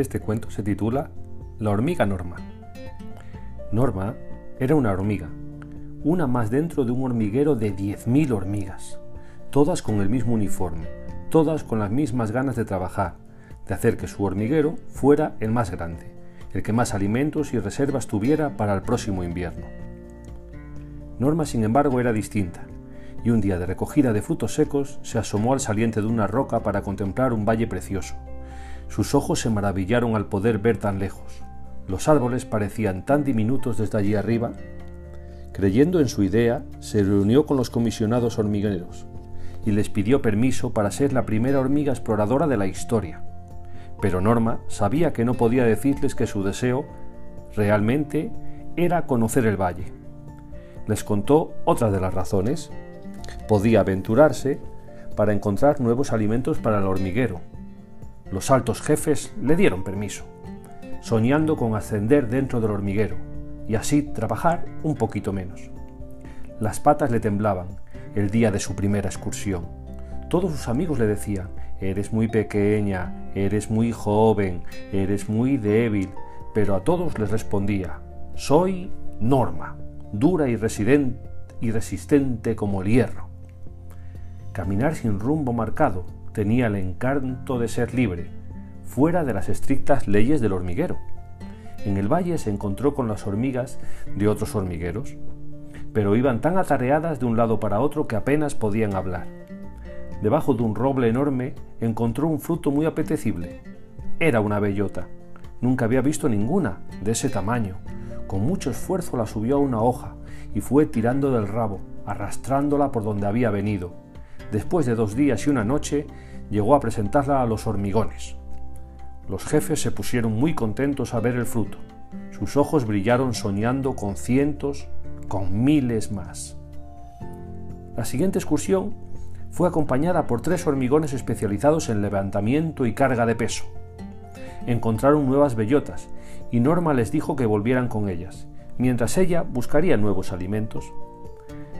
Este cuento se titula La hormiga Norma. Norma era una hormiga, una más dentro de un hormiguero de 10.000 hormigas, todas con el mismo uniforme, todas con las mismas ganas de trabajar, de hacer que su hormiguero fuera el más grande, el que más alimentos y reservas tuviera para el próximo invierno. Norma, sin embargo, era distinta, y un día de recogida de frutos secos se asomó al saliente de una roca para contemplar un valle precioso. Sus ojos se maravillaron al poder ver tan lejos. Los árboles parecían tan diminutos desde allí arriba. Creyendo en su idea, se reunió con los comisionados hormigueros y les pidió permiso para ser la primera hormiga exploradora de la historia. Pero Norma sabía que no podía decirles que su deseo realmente era conocer el valle. Les contó otra de las razones. Podía aventurarse para encontrar nuevos alimentos para el hormiguero. Los altos jefes le dieron permiso, soñando con ascender dentro del hormiguero y así trabajar un poquito menos. Las patas le temblaban el día de su primera excursión. Todos sus amigos le decían, eres muy pequeña, eres muy joven, eres muy débil, pero a todos les respondía, soy Norma, dura y, y resistente como el hierro. Caminar sin rumbo marcado tenía el encanto de ser libre, fuera de las estrictas leyes del hormiguero. En el valle se encontró con las hormigas de otros hormigueros, pero iban tan atareadas de un lado para otro que apenas podían hablar. Debajo de un roble enorme encontró un fruto muy apetecible. Era una bellota. Nunca había visto ninguna de ese tamaño. Con mucho esfuerzo la subió a una hoja y fue tirando del rabo, arrastrándola por donde había venido. Después de dos días y una noche, llegó a presentarla a los hormigones. Los jefes se pusieron muy contentos a ver el fruto. Sus ojos brillaron soñando con cientos, con miles más. La siguiente excursión fue acompañada por tres hormigones especializados en levantamiento y carga de peso. Encontraron nuevas bellotas y Norma les dijo que volvieran con ellas, mientras ella buscaría nuevos alimentos.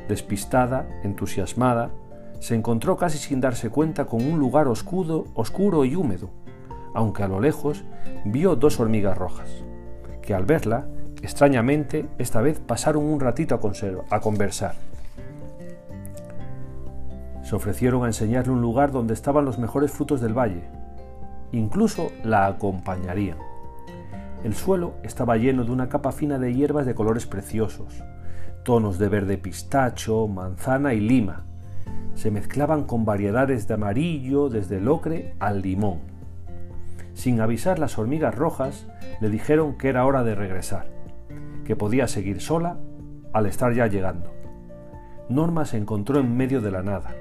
Despistada, entusiasmada, se encontró casi sin darse cuenta con un lugar oscuro, oscuro y húmedo, aunque a lo lejos vio dos hormigas rojas, que al verla Extrañamente, esta vez pasaron un ratito a, a conversar. Se ofrecieron a enseñarle un lugar donde estaban los mejores frutos del valle. Incluso la acompañarían. El suelo estaba lleno de una capa fina de hierbas de colores preciosos, tonos de verde pistacho, manzana y lima. Se mezclaban con variedades de amarillo desde el ocre al limón. Sin avisar las hormigas rojas, le dijeron que era hora de regresar que podía seguir sola al estar ya llegando. Norma se encontró en medio de la nada.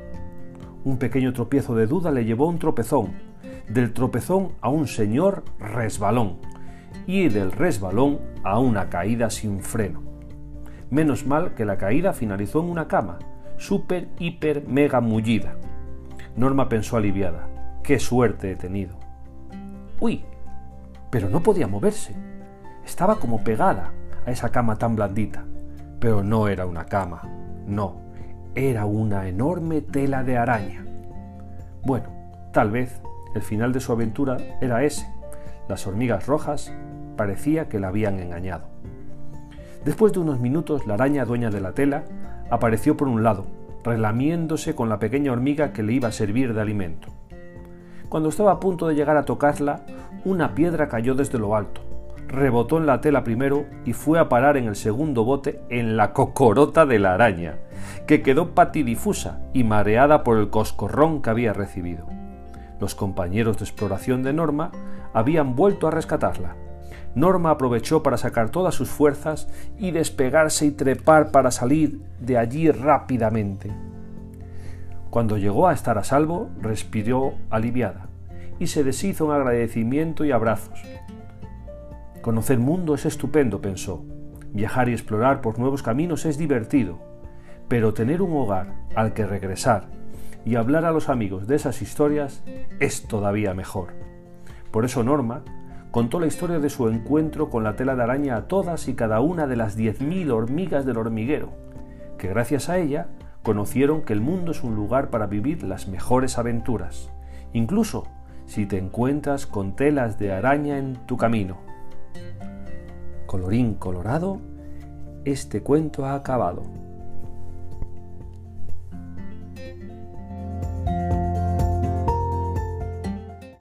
Un pequeño tropiezo de duda le llevó a un tropezón, del tropezón a un señor resbalón y del resbalón a una caída sin freno. Menos mal que la caída finalizó en una cama, súper, hiper, mega mullida. Norma pensó aliviada. ¡Qué suerte he tenido! ¡Uy! Pero no podía moverse. Estaba como pegada, a esa cama tan blandita. Pero no era una cama, no, era una enorme tela de araña. Bueno, tal vez el final de su aventura era ese. Las hormigas rojas parecía que la habían engañado. Después de unos minutos, la araña dueña de la tela apareció por un lado, relamiéndose con la pequeña hormiga que le iba a servir de alimento. Cuando estaba a punto de llegar a tocarla, una piedra cayó desde lo alto, rebotó en la tela primero y fue a parar en el segundo bote en la cocorota de la araña, que quedó patidifusa y mareada por el coscorrón que había recibido. Los compañeros de exploración de Norma habían vuelto a rescatarla. Norma aprovechó para sacar todas sus fuerzas y despegarse y trepar para salir de allí rápidamente. Cuando llegó a estar a salvo, respiró aliviada y se deshizo en agradecimiento y abrazos. Conocer mundo es estupendo, pensó. Viajar y explorar por nuevos caminos es divertido, pero tener un hogar al que regresar y hablar a los amigos de esas historias es todavía mejor. Por eso Norma contó la historia de su encuentro con la tela de araña a todas y cada una de las 10.000 hormigas del hormiguero, que gracias a ella conocieron que el mundo es un lugar para vivir las mejores aventuras, incluso si te encuentras con telas de araña en tu camino. Colorín colorado, este cuento ha acabado.